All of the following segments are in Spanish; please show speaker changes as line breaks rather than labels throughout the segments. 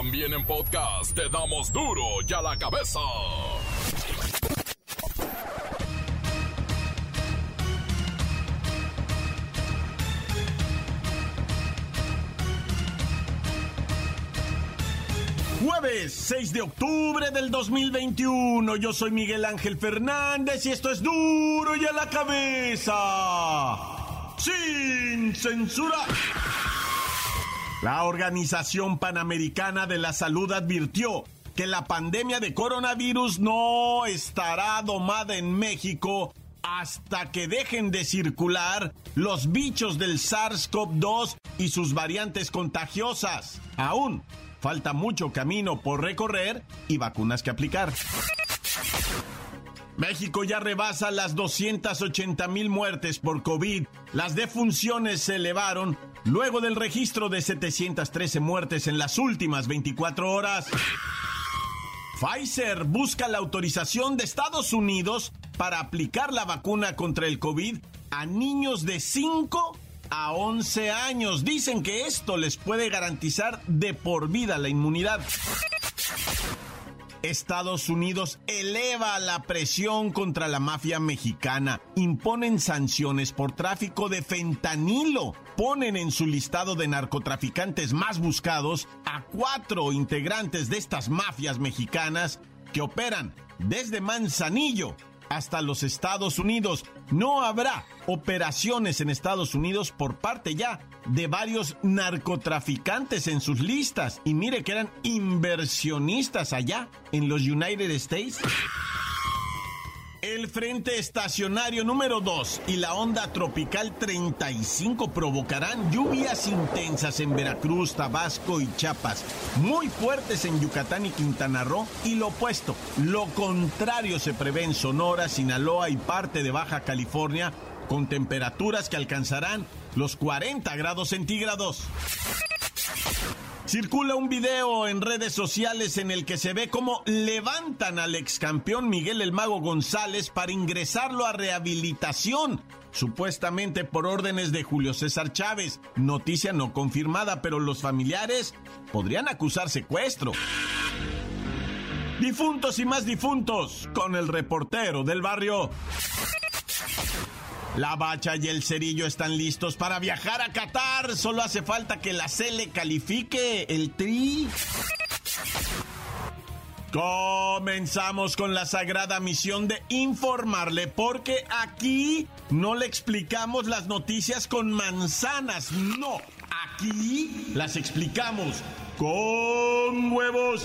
También en podcast te damos duro y a la cabeza.
Jueves 6 de octubre del 2021. Yo soy Miguel Ángel Fernández y esto es duro y a la cabeza. Sin censura. La Organización Panamericana de la Salud advirtió que la pandemia de coronavirus no estará domada en México hasta que dejen de circular los bichos del SARS-CoV-2 y sus variantes contagiosas. Aún falta mucho camino por recorrer y vacunas que aplicar. México ya rebasa las 280 mil muertes por COVID. Las defunciones se elevaron luego del registro de 713 muertes en las últimas 24 horas. Pfizer busca la autorización de Estados Unidos para aplicar la vacuna contra el COVID a niños de 5 a 11 años. Dicen que esto les puede garantizar de por vida la inmunidad. Estados Unidos eleva la presión contra la mafia mexicana, imponen sanciones por tráfico de fentanilo, ponen en su listado de narcotraficantes más buscados a cuatro integrantes de estas mafias mexicanas que operan desde Manzanillo hasta los Estados Unidos. No habrá operaciones en Estados Unidos por parte ya de varios narcotraficantes en sus listas. Y mire que eran inversionistas allá en los United States. El frente estacionario número 2 y la onda tropical 35 provocarán lluvias intensas en Veracruz, Tabasco y Chiapas, muy fuertes en Yucatán y Quintana Roo, y lo opuesto, lo contrario se prevé en Sonora, Sinaloa y parte de Baja California, con temperaturas que alcanzarán los 40 grados centígrados. Circula un video en redes sociales en el que se ve cómo levantan al ex campeón Miguel el Mago González para ingresarlo a rehabilitación, supuestamente por órdenes de Julio César Chávez. Noticia no confirmada, pero los familiares podrían acusar secuestro. Difuntos y más difuntos, con el reportero del barrio. La bacha y el cerillo están listos para viajar a Qatar. Solo hace falta que la le califique el tri. Comenzamos con la sagrada misión de informarle, porque aquí no le explicamos las noticias con manzanas, no, aquí las explicamos con huevos.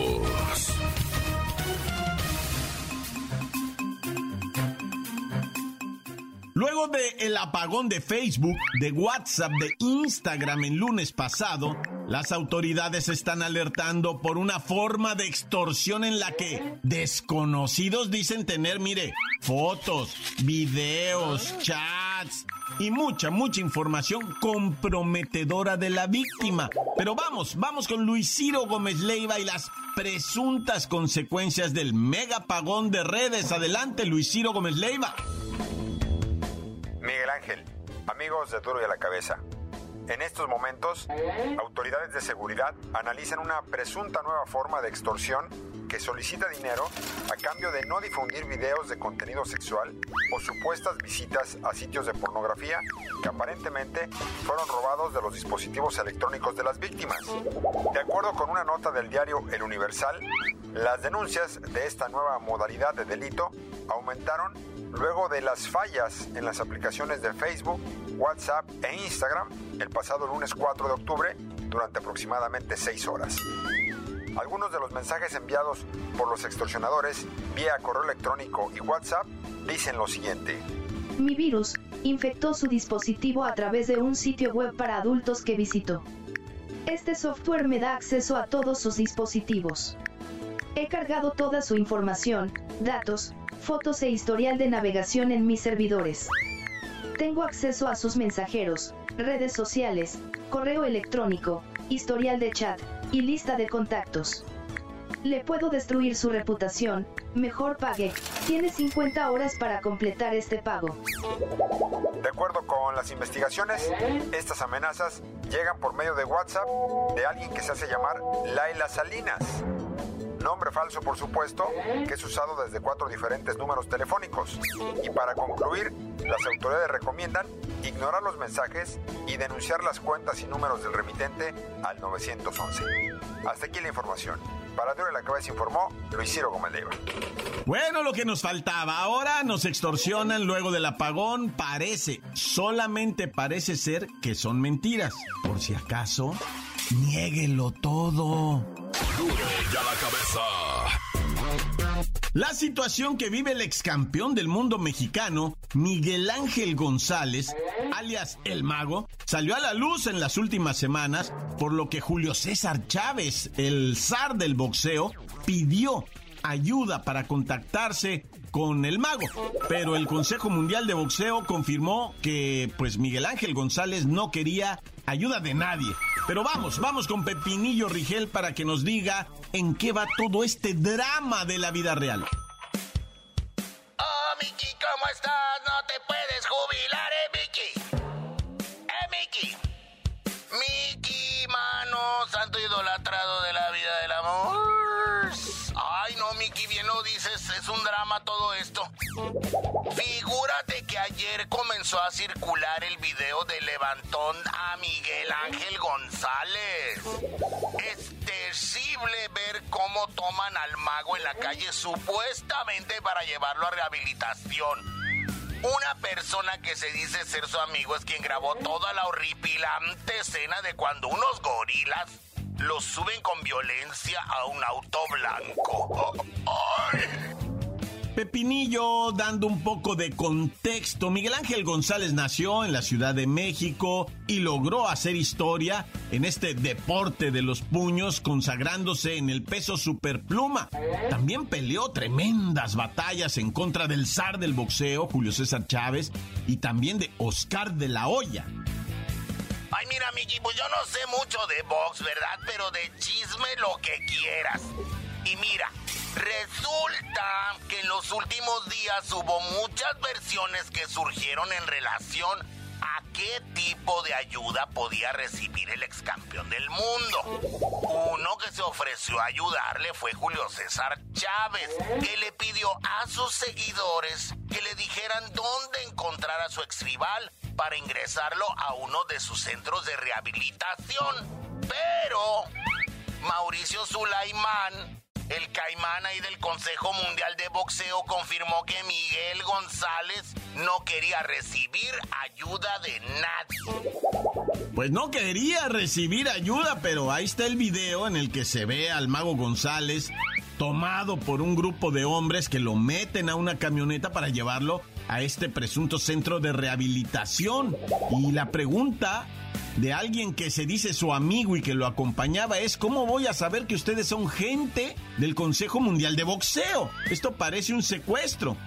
Luego de el apagón de Facebook, de WhatsApp, de Instagram el lunes pasado, las autoridades están alertando por una forma de extorsión en la que desconocidos dicen tener, mire, fotos, videos, chats y mucha, mucha información comprometedora de la víctima. Pero vamos, vamos con Luis Ciro Gómez Leiva y las presuntas consecuencias del mega apagón de redes. Adelante, Luis Ciro Gómez Leiva.
Miguel Ángel, amigos de Duro y a la Cabeza. En estos momentos, autoridades de seguridad analizan una presunta nueva forma de extorsión que solicita dinero a cambio de no difundir videos de contenido sexual o supuestas visitas a sitios de pornografía que aparentemente fueron robados de los dispositivos electrónicos de las víctimas. De acuerdo con una nota del diario El Universal, las denuncias de esta nueva modalidad de delito aumentaron luego de las fallas en las aplicaciones de Facebook, WhatsApp e Instagram el pasado lunes 4 de octubre durante aproximadamente 6 horas. Algunos de los mensajes enviados por los extorsionadores vía correo electrónico y WhatsApp dicen lo siguiente.
Mi virus infectó su dispositivo a través de un sitio web para adultos que visitó. Este software me da acceso a todos sus dispositivos. He cargado toda su información, datos, fotos e historial de navegación en mis servidores. Tengo acceso a sus mensajeros, redes sociales, correo electrónico, historial de chat, y lista de contactos. Le puedo destruir su reputación, mejor pague. Tiene 50 horas para completar este pago.
De acuerdo con las investigaciones, estas amenazas llegan por medio de WhatsApp de alguien que se hace llamar Laila Salinas nombre falso por supuesto, que es usado desde cuatro diferentes números telefónicos. Y para concluir, las autoridades recomiendan ignorar los mensajes y denunciar las cuentas y números del remitente al 911. Hasta aquí la información. Para Duro la Cabeza informó Luis Ciro Gómez
Bueno, lo que nos faltaba. Ahora nos extorsionan luego del apagón. Parece, solamente parece ser que son mentiras. Por si acaso, niéguelo todo.
Duro ya la cabeza.
La situación que vive el ex campeón del mundo mexicano, Miguel Ángel González, alias El Mago, salió a la luz en las últimas semanas, por lo que Julio César Chávez, el zar del boxeo, pidió ayuda para contactarse con el mago. Pero el Consejo Mundial de Boxeo confirmó que pues Miguel Ángel González no quería ayuda de nadie. Pero vamos, vamos con Pepinillo Rigel para que nos diga en qué va todo este drama de la vida real.
Oh, Miki, ¿cómo estás? No te puedes jubilar, eh, Miki. Eh, Miki. Miki, mano, santo idolatrado de la es un drama todo esto. Figúrate que ayer comenzó a circular el video de levantón a Miguel Ángel González. Es terrible ver cómo toman al mago en la calle supuestamente para llevarlo a rehabilitación. Una persona que se dice ser su amigo es quien grabó toda la horripilante escena de cuando unos gorilas los suben con violencia a un auto blanco. ¡Ay!
Pepinillo, dando un poco de contexto, Miguel Ángel González nació en la Ciudad de México y logró hacer historia en este deporte de los puños, consagrándose en el peso superpluma. También peleó tremendas batallas en contra del zar del boxeo, Julio César Chávez, y también de Oscar de la Hoya.
Ay, mira, Miki, pues yo no sé mucho de box, ¿verdad? Pero de chisme lo que quieras. Y mira, Resulta que en los últimos días hubo muchas versiones que surgieron en relación a qué tipo de ayuda podía recibir el ex campeón del mundo. Uno que se ofreció a ayudarle fue Julio César Chávez, que le pidió a sus seguidores que le dijeran dónde encontrar a su ex rival para ingresarlo a uno de sus centros de rehabilitación. Pero Mauricio Sulaimán el caimán ahí del Consejo Mundial de Boxeo confirmó que Miguel González no quería recibir ayuda de nadie.
Pues no quería recibir ayuda, pero ahí está el video en el que se ve al mago González tomado por un grupo de hombres que lo meten a una camioneta para llevarlo a este presunto centro de rehabilitación. Y la pregunta de alguien que se dice su amigo y que lo acompañaba es cómo voy a saber que ustedes son gente del Consejo Mundial de Boxeo. Esto parece un secuestro.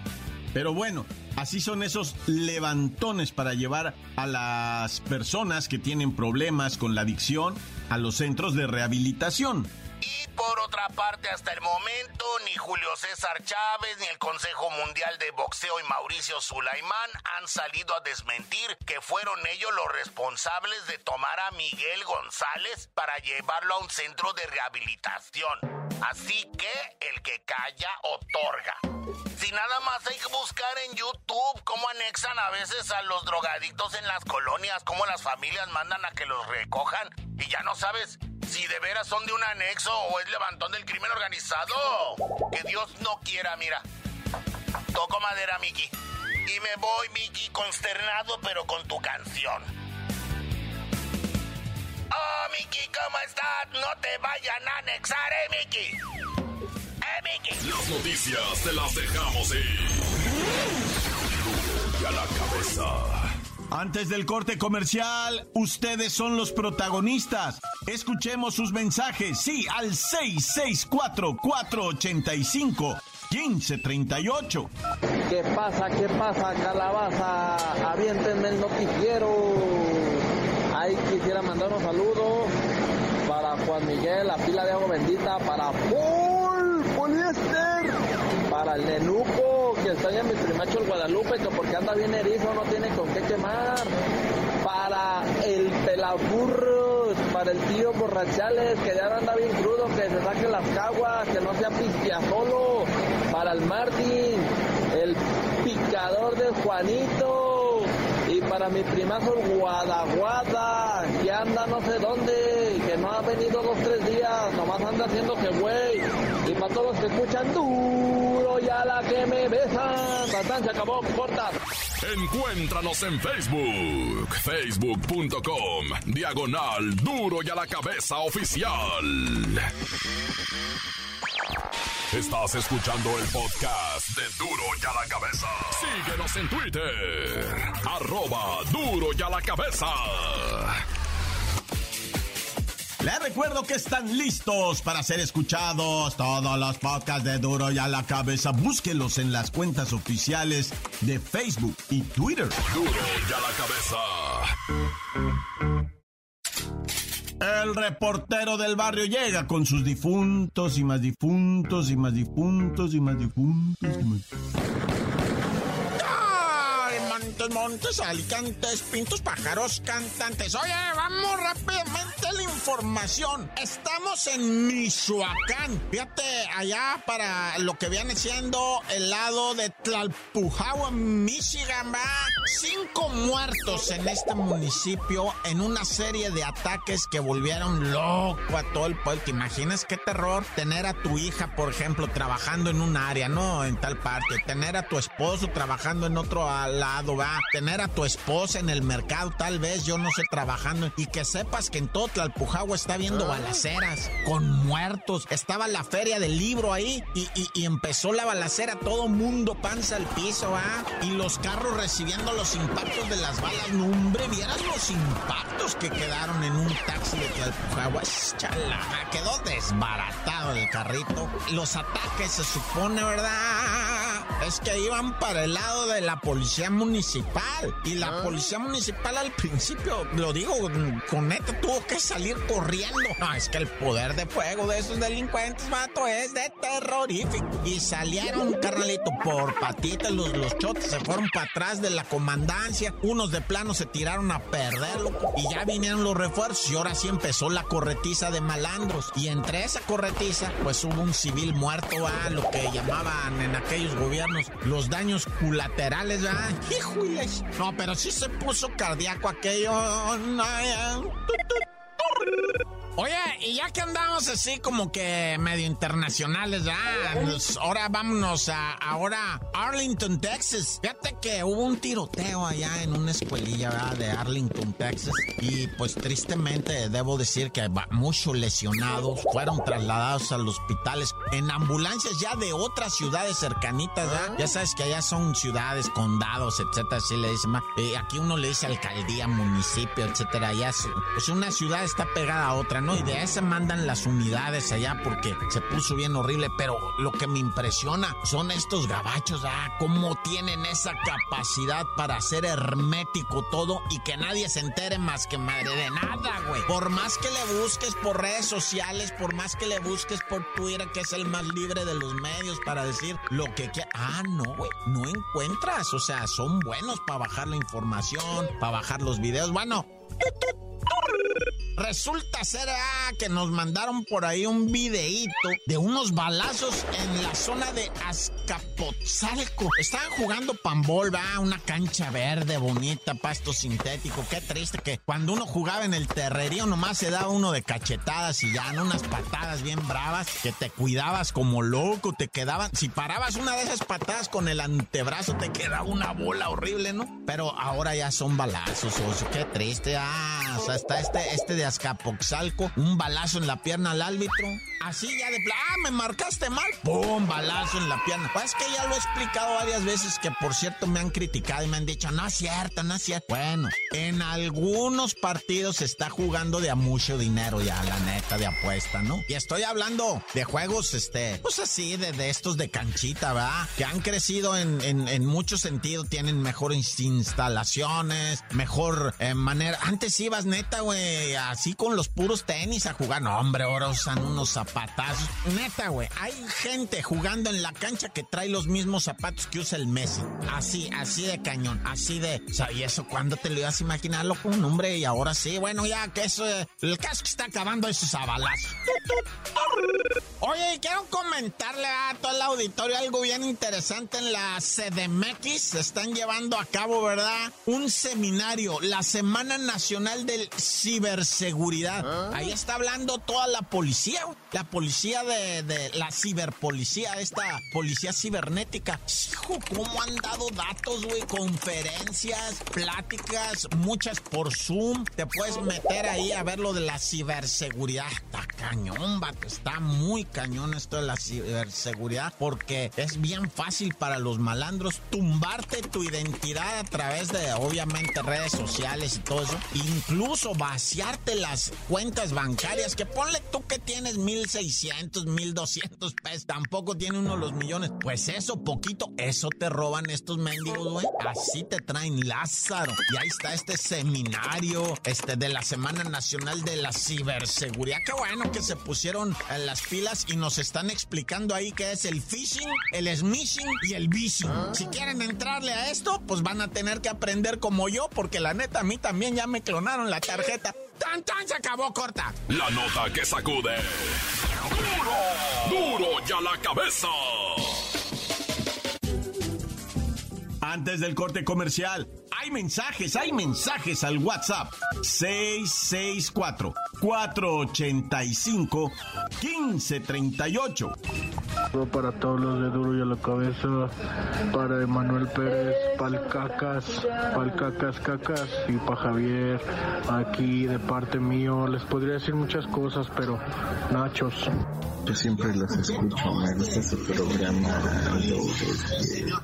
Pero bueno, así son esos levantones para llevar a las personas que tienen problemas con la adicción a los centros de rehabilitación.
Y por otra parte, hasta el momento, ni Julio César Chávez, ni el Consejo Mundial de Boxeo y Mauricio Sulaimán han salido a desmentir que fueron ellos los responsables de tomar a Miguel González para llevarlo a un centro de rehabilitación. Así que el que calla otorga. Si nada más hay que buscar en YouTube cómo anexan a veces a los drogadictos en las colonias, cómo las familias mandan a que los recojan y ya no sabes si de veras son de un anexo o es levantón del crimen organizado. Que Dios no quiera, mira. Toco madera, Miki. Y me voy, Miki, consternado, pero con tu canción. Oh, Miki, ¿cómo estás? No te vayan a anexar, eh, Miki. Eh, Miki.
Las noticias te las dejamos ir. Y a la cabeza.
Antes del corte comercial, ustedes son los protagonistas. Escuchemos sus mensajes, sí, al 664-485 1538.
¿Qué pasa? ¿Qué pasa, calabaza? Aviéntenme el noticiero. Ahí quisiera mandar un saludo para Juan Miguel, la pila de agua bendita, para Paul Poliester, para el Nenuco, que está en mi primacho el Guadalupe, que porque anda bien erizo no tiene con qué quemar, para el Pelafurros, para el tío Borrachales, que ya anda bien crudo, que se saque las caguas, que no sea pistia solo, para el Martín, el picador de Juanito, para mi primazo el Guadaguada, que anda no sé dónde, que no ha venido dos tres días, nomás anda haciendo que güey. Y para todos los que escuchan duro y a la que me besan, Tatán se acabó, corta.
Encuéntranos en Facebook, facebook.com, diagonal duro y a la cabeza oficial. Estás escuchando el podcast de Duro y a la cabeza. Síguenos en Twitter, arroba duro y a la cabeza.
Les recuerdo que están listos para ser escuchados todos los podcasts de Duro y a la cabeza. Búsquenlos en las cuentas oficiales de Facebook y Twitter.
Duro y a la cabeza.
El reportero del barrio llega con sus difuntos y más difuntos y más difuntos y más difuntos y más...
¡Ay, montes, montes, alicantes, pintos, pájaros, cantantes! Oye, vamos rápidamente a la información. Estamos en Michoacán. Fíjate, allá para lo que viene siendo el lado de Tlalpujahua, Michigan, va. Cinco muertos en este municipio en una serie de ataques que volvieron loco a todo el pueblo. ¿Te imaginas qué terror tener a tu hija, por ejemplo, trabajando en un área, no en tal parte? Tener a tu esposo trabajando en otro lado, va. Tener a tu esposa en el mercado, tal vez, yo no sé, trabajando. Y que sepas que en todo Tlalpujahua está viendo balaceras con muertos. Estaba la feria del libro ahí y, y- empezó la balacera, todo mundo panza al piso, va. Y los carros recibiendo los impactos de las balas. No, hombre, vieras los impactos que quedaron en un taxi de Tlalpujahua. Chalama, quedó desbaratado el carrito. Los ataques se supone, ¿verdad? Es que iban para el lado de la policía municipal. Y la policía municipal al principio, lo digo con neta, tuvo que salir corriendo. No, es que el poder de fuego de esos delincuentes, vato, es de terrorífico. Y salieron, carnalito, por patitas los, los chotes, se fueron para atrás de la comandancia. Unos de plano se tiraron a perder, loco. Y ya vinieron los refuerzos y ahora sí empezó la corretiza de malandros. Y entre esa corretiza, pues hubo un civil muerto, a lo que llamaban en aquellos gobiernos los daños colaterales, ¿verdad? No, pero sí se puso cardíaco aquello. Oye, y ya que andamos así como que medio internacionales, ya, pues, ahora vámonos a ahora Arlington, Texas. Fíjate que hubo un tiroteo allá en una escuelilla ¿verdad? de Arlington, Texas. Y pues tristemente debo decir que muchos lesionados fueron trasladados a los hospitales en ambulancias ya de otras ciudades cercanitas, ¿verdad? Ya sabes que allá son ciudades, condados, etcétera, así le dicen. Eh, aquí uno le dice alcaldía, municipio, etcétera. Es, pues una ciudad está pegada a otra, de esa mandan las unidades allá porque se puso bien horrible. Pero lo que me impresiona son estos gabachos, ¿ah? Cómo tienen esa capacidad para hacer hermético todo y que nadie se entere más que madre de nada, güey. Por más que le busques por redes sociales, por más que le busques por Twitter, que es el más libre de los medios para decir lo que quieras. Ah, no, güey. No encuentras. O sea, son buenos para bajar la información, para bajar los videos. Bueno. Resulta ser ah, que nos mandaron por ahí un videíto de unos balazos en la zona de Azcapotzalco. Estaban jugando pambol, va, una cancha verde, bonita, pasto sintético. Qué triste que cuando uno jugaba en el terrerío nomás se daba uno de cachetadas y ya, ¿no? unas patadas bien bravas que te cuidabas como loco, te quedaban. Si parabas una de esas patadas con el antebrazo, te quedaba una bola horrible, ¿no? Pero ahora ya son balazos, oso. Qué triste. Ah, sea, está este, este de Azcapotzalco, un balazo en la pierna al árbitro. Así ya de plan. me marcaste mal, ¡pum! Balazo en la pierna. Pues es que ya lo he explicado varias veces que, por cierto, me han criticado y me han dicho, no es cierto, no es cierto. Bueno, en algunos partidos se está jugando de a mucho dinero ya, la neta, de apuesta, ¿no? Y estoy hablando de juegos, este, pues así, de, de estos de canchita, ¿verdad? Que han crecido en, en, en muchos sentidos, tienen mejores instalaciones, mejor eh, manera. Antes ibas neta, güey, así con los puros tenis a jugar. No, hombre, ahora usan unos zapatazos. Neta, güey, hay gente jugando en la cancha que trae los mismos zapatos que usa el Messi. Así, así de cañón, así de... O sea, ¿y eso cuándo te lo ibas a imaginar, loco? Un hombre, y ahora sí, bueno, ya que eso... El caso que está acabando esos abalazos. Oye, quiero comentarle a todo el auditorio algo bien interesante en la CDMX. Se están llevando a cabo, ¿verdad? Un seminario, la Semana Nacional del Ciberseguridad. Ahí está hablando toda la policía, la policía de, de la ciberpolicía, esta policía cibernética. Hijo, cómo han dado datos, güey, conferencias, pláticas, muchas por Zoom. Te puedes meter ahí a ver lo de la ciberseguridad. Está cañón, vato, está muy cañón esto de la ciberseguridad porque es bien fácil para los malandros tumbarte tu identidad a través de obviamente redes sociales y todo eso. Incluso vaciarte las cuentas bancarias que ponle tú que tienes 1600, 1200 pesos, tampoco tiene uno los millones. Pues eso, poquito, eso te roban estos mendigos, güey. Así te traen Lázaro. Y ahí está este seminario este, de la Semana Nacional de la Ciberseguridad. Qué bueno que se pusieron en las pilas y nos están explicando ahí qué es el phishing, el smishing y el vishing. Si quieren entrarle a esto, pues van a tener que aprender como yo, porque la neta a mí también ya me clonaron la tarjeta. ¡Tan, tan! Se acabó corta.
La nota que sacude. ¡Duro! ¡Duro ya la cabeza!
Antes del corte comercial, hay mensajes, hay mensajes al WhatsApp. 664-485-1538.
Para todos los de Duro y a la cabeza, para Emanuel Pérez, Palcacas, Palcacas, Cacas y para Javier, aquí de parte mío, les podría decir muchas cosas, pero nachos.
Yo siempre los escucho, me gusta su programa, los de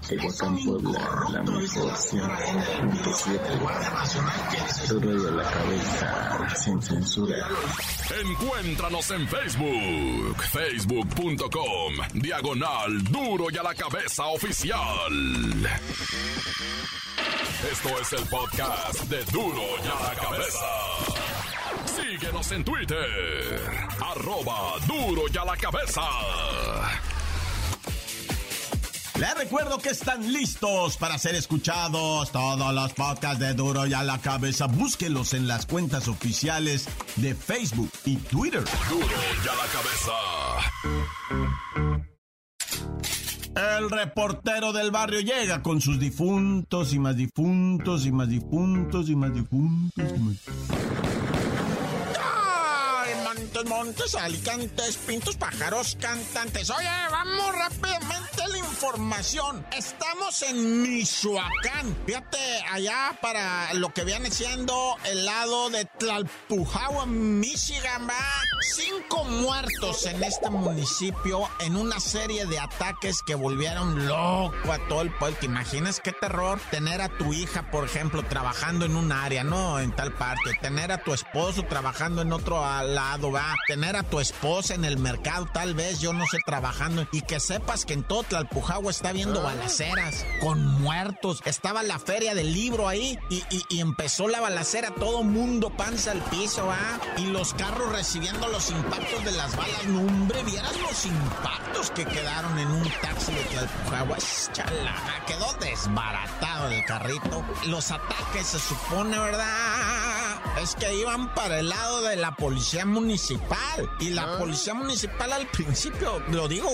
Tehuacán, Puebla, la mejor 100.7. Duro y a la cabeza, sin censura.
Encuéntranos en Facebook, facebook.com, diagonal duro y a la cabeza oficial. Esto es el podcast de duro y a la cabeza. Síguenos en Twitter, arroba duro y a la cabeza.
Les recuerdo que están listos para ser escuchados todos los podcasts de Duro y a la cabeza. Búsquenlos en las cuentas oficiales de Facebook y Twitter.
Duro y a la cabeza.
El reportero del barrio llega con sus difuntos y más difuntos y más difuntos y más difuntos y más...
Montes, montes, alicantes, pintos, pájaros, cantantes. Oye, vamos rápidamente a la información. Estamos en Michoacán. Fíjate, allá para lo que viene siendo el lado de Tlalpujahua, Michigan, va. Cinco muertos en este municipio en una serie de ataques que volvieron loco a todo el pueblo. ¿Te imaginas qué terror tener a tu hija, por ejemplo, trabajando en un área, no en tal parte? Tener a tu esposo trabajando en otro lado, va tener a tu esposa en el mercado, tal vez, yo no sé, trabajando, y que sepas que en todo Tlalpujahua está viendo balaceras con muertos. Estaba la feria del libro ahí y, empezó la balacera, todo mundo panza al piso, ¿ah? Y los carros recibiendo los impactos de las balas. No, hombre, vieras los impactos que quedaron en un taxi de. Chalada, quedó desbaratado el carrito. Los ataques se supone, ¿verdad? Es que iban para el lado de la policía municipal. Y la policía municipal al principio, lo digo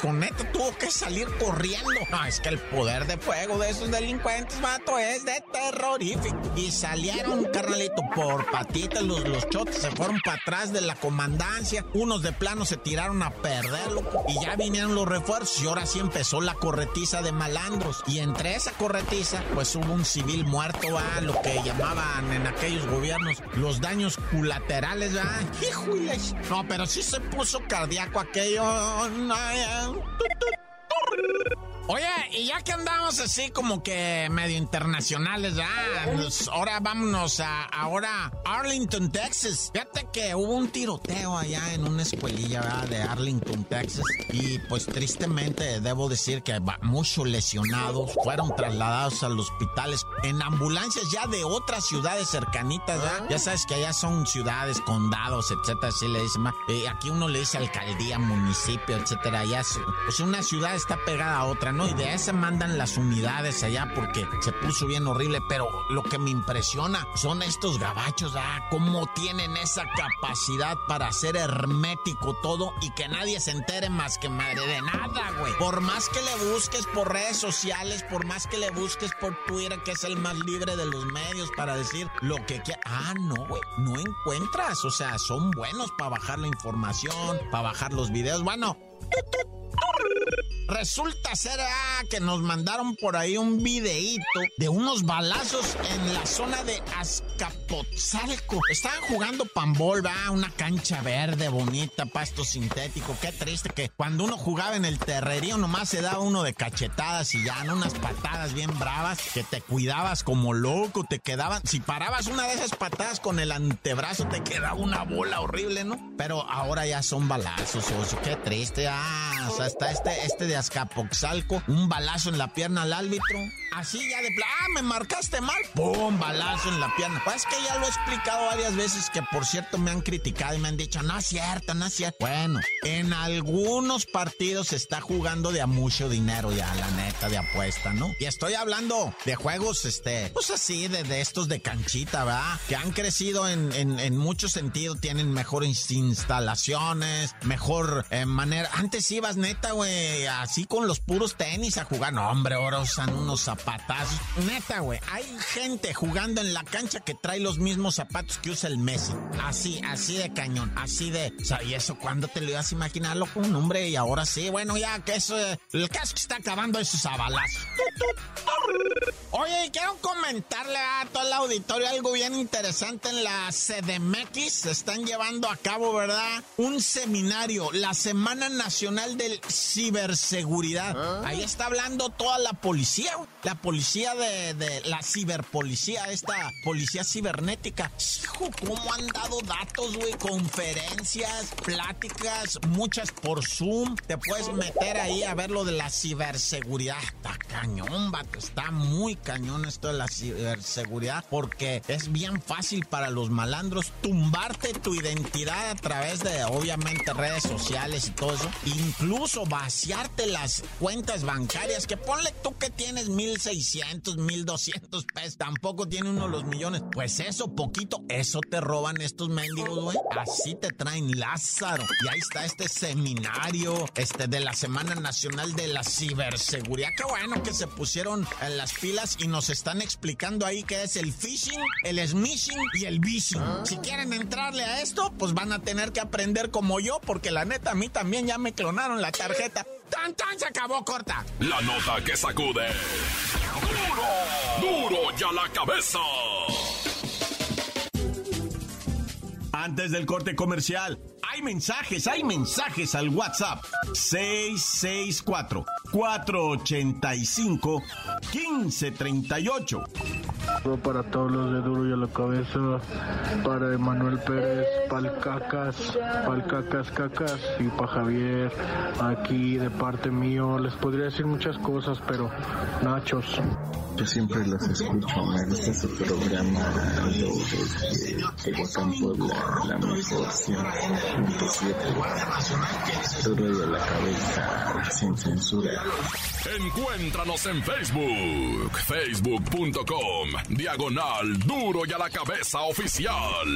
con neta, tuvo que salir corriendo. No, es que el poder de fuego de esos delincuentes, vato, es de terrorífico. Y salieron, carnalito, por patitas los, los chotes, se fueron para atrás de la comandancia. Unos de plano se tiraron a perderlo. Y ya vinieron los refuerzos. Y ahora sí empezó la corretiza de malandros. Y entre esa corretiza, pues hubo un civil muerto, a lo que llamaban en aquellos gobiernos los daños colaterales, ¿verdad? ¡Híjoles! No, pero sí se puso cardíaco aquello. Oye, y ya que andamos así como que medio internacionales, ya, ahora vámonos a ahora Arlington, Texas. Fíjate que hubo un tiroteo allá en una escuelilla ¿verdad? de Arlington, Texas. Y pues tristemente debo decir que muchos lesionados fueron trasladados a los hospitales en ambulancias ya de otras ciudades cercanitas, ¿ya? Ya sabes que allá son ciudades, condados, etcétera, así le dicen. Eh, aquí uno le dice alcaldía, municipio, etcétera. Allá, pues una ciudad está pegada a otra, ¿no? Y de esa mandan las unidades allá porque se puso bien horrible, pero lo que me impresiona son estos gabachos, ah, cómo tienen esa capacidad para hacer hermético todo y que nadie se entere más que madre de nada, güey. Por más que le busques por redes sociales, por más que le busques por Twitter, que es el más libre de los medios para decir lo que quieras. Ah, no, güey, no encuentras, o sea, son buenos para bajar la información, para bajar los videos. Bueno, Resulta ser ah, que nos mandaron por ahí un videíto de unos balazos en la zona de Azcapotzalco. Estaban jugando pambol, va, una cancha verde, bonita, pasto sintético. Qué triste que cuando uno jugaba en el terrerío nomás se daba uno de cachetadas y ya, ¿no? unas patadas bien bravas que te cuidabas como loco, te quedaban. Si parabas una de esas patadas con el antebrazo, te quedaba una bola horrible, ¿no? Pero ahora ya son balazos, oso. Qué triste, ah, o sea, está este, este de Azcapotzalco, un balazo en la pierna al árbitro. Así ya de plan, ah, me marcaste mal, ¡pum! Balazo en la pierna. Pues es ya lo he explicado varias veces que por cierto me han criticado y me han dicho, no es cierto, no es cierto. Bueno, en algunos partidos se está jugando de a mucho dinero ya, la neta, de apuesta, ¿no? Y estoy hablando de juegos, este, pues así, de, de estos de canchita, ¿verdad? Que han crecido en, en, en mucho sentido, tienen mejores instalaciones, mejor eh, manera. Antes ibas neta, güey, así con los puros tenis a jugar. No, hombre, ahora usan unos zapatazos. Neta, güey, hay gente jugando en la cancha que trae los mismos zapatos que usa el Messi. Así, así de cañón, así de... O ¿y eso cuándo te lo ibas a imaginar, loco? Un hombre, y ahora sí, bueno, ya que eso... El caso que está acabando esos abalazos. Oye, quiero comentarle a todo el auditorio algo bien interesante en la CDMX. Se están llevando a cabo, ¿verdad? Un seminario, la Semana Nacional del Ciberseguridad. ¿Ah? Ahí está hablando toda la policía, la policía de, la ciberpolicía, esta policía cibernética. Hijo, cómo han dado datos, güey, conferencias, pláticas, muchas por Zoom. Te puedes meter ahí a ver lo de la ciberseguridad. Está cañón, vato, está muy cañón esto de la ciberseguridad porque es bien fácil para los malandros tumbarte tu identidad a través de obviamente redes sociales y todo eso. Incluso vaciarte las cuentas bancarias que ponle tú que tienes 1600, 1200 pesos, tampoco tiene uno los millones. Pues eso, poquito, eso te roban estos mendigos, güey. Así te traen Lázaro. Y ahí está este seminario este de la Semana Nacional de la Ciberseguridad. Qué bueno que se pusieron en las pilas y nos están explicando ahí qué es el phishing, el smishing y el vishing. Si quieren entrarle a esto, pues van a tener que aprender como yo, porque la neta a mí también ya me clonaron la tarjeta. ¡Tan, tan! Se acabó corta.
La nota que sacude. ¡Duro! ¡Duro ya la cabeza!
Antes del corte comercial, hay mensajes, hay mensajes al WhatsApp. 664 485 1538.
Para todos los de Duro y a la cabeza, para Emanuel Pérez, Palcacas, Palcacas, Cacas y para Javier, aquí de parte mío, les podría decir muchas cosas, pero nachos.
Yo siempre los escucho, me gusta su programa, desde Tehuacán, Puebla, la mejor 100.7, duro y a la cabeza, sin censura.
Encuéntranos en Facebook, facebook.com, diagonal duro y a la cabeza oficial.